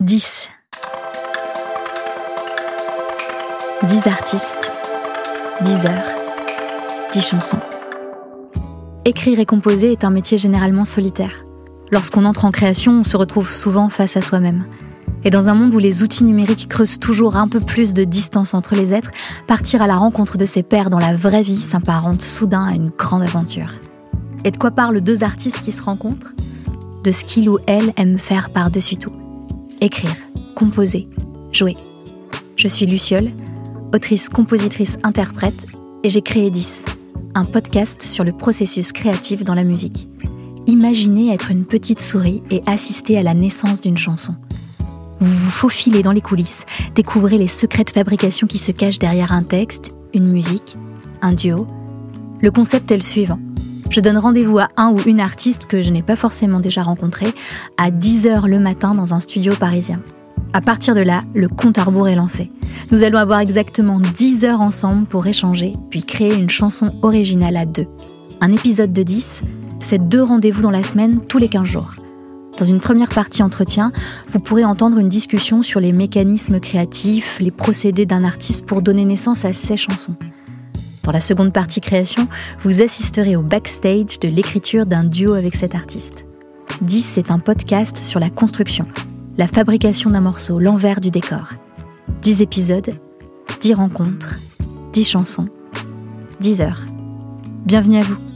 10. 10 artistes, 10 heures, 10 chansons. Écrire et composer est un métier généralement solitaire. Lorsqu'on entre en création, on se retrouve souvent face à soi-même. Et dans un monde où les outils numériques creusent toujours un peu plus de distance entre les êtres, partir à la rencontre de ses pairs dans la vraie vie s'apparente soudain à une grande aventure. Et de quoi parlent deux artistes qui se rencontrent? De ce qu'il ou elle aime faire par-dessus tout. Écrire, composer, jouer. Je suis Luciole, autrice, compositrice, interprète, et j'ai créé 10, un podcast sur le processus créatif dans la musique. Imaginez être une petite souris et assister à la naissance d'une chanson. Vous vous faufilez dans les coulisses, découvrez les secrets de fabrication qui se cachent derrière un texte, une musique, un duo. Le concept est le suivant. Je donne rendez-vous à un ou une artiste que je n'ai pas forcément déjà rencontré à 10h le matin dans un studio parisien. À partir de là, le compte à rebours est lancé. Nous allons avoir exactement 10 heures ensemble pour échanger, puis créer une chanson originale à deux. Un épisode de 10, c'est deux rendez-vous dans la semaine tous les 15 jours. Dans une première partie entretien, vous pourrez entendre une discussion sur les mécanismes créatifs, les procédés d'un artiste pour donner naissance à ses chansons. Dans la seconde partie création, vous assisterez au backstage de l'écriture d'un duo avec cet artiste. 10 est un podcast sur la construction, la fabrication d'un morceau, l'envers du décor. 10 épisodes, 10 rencontres, 10 chansons, 10 heures. Bienvenue à vous.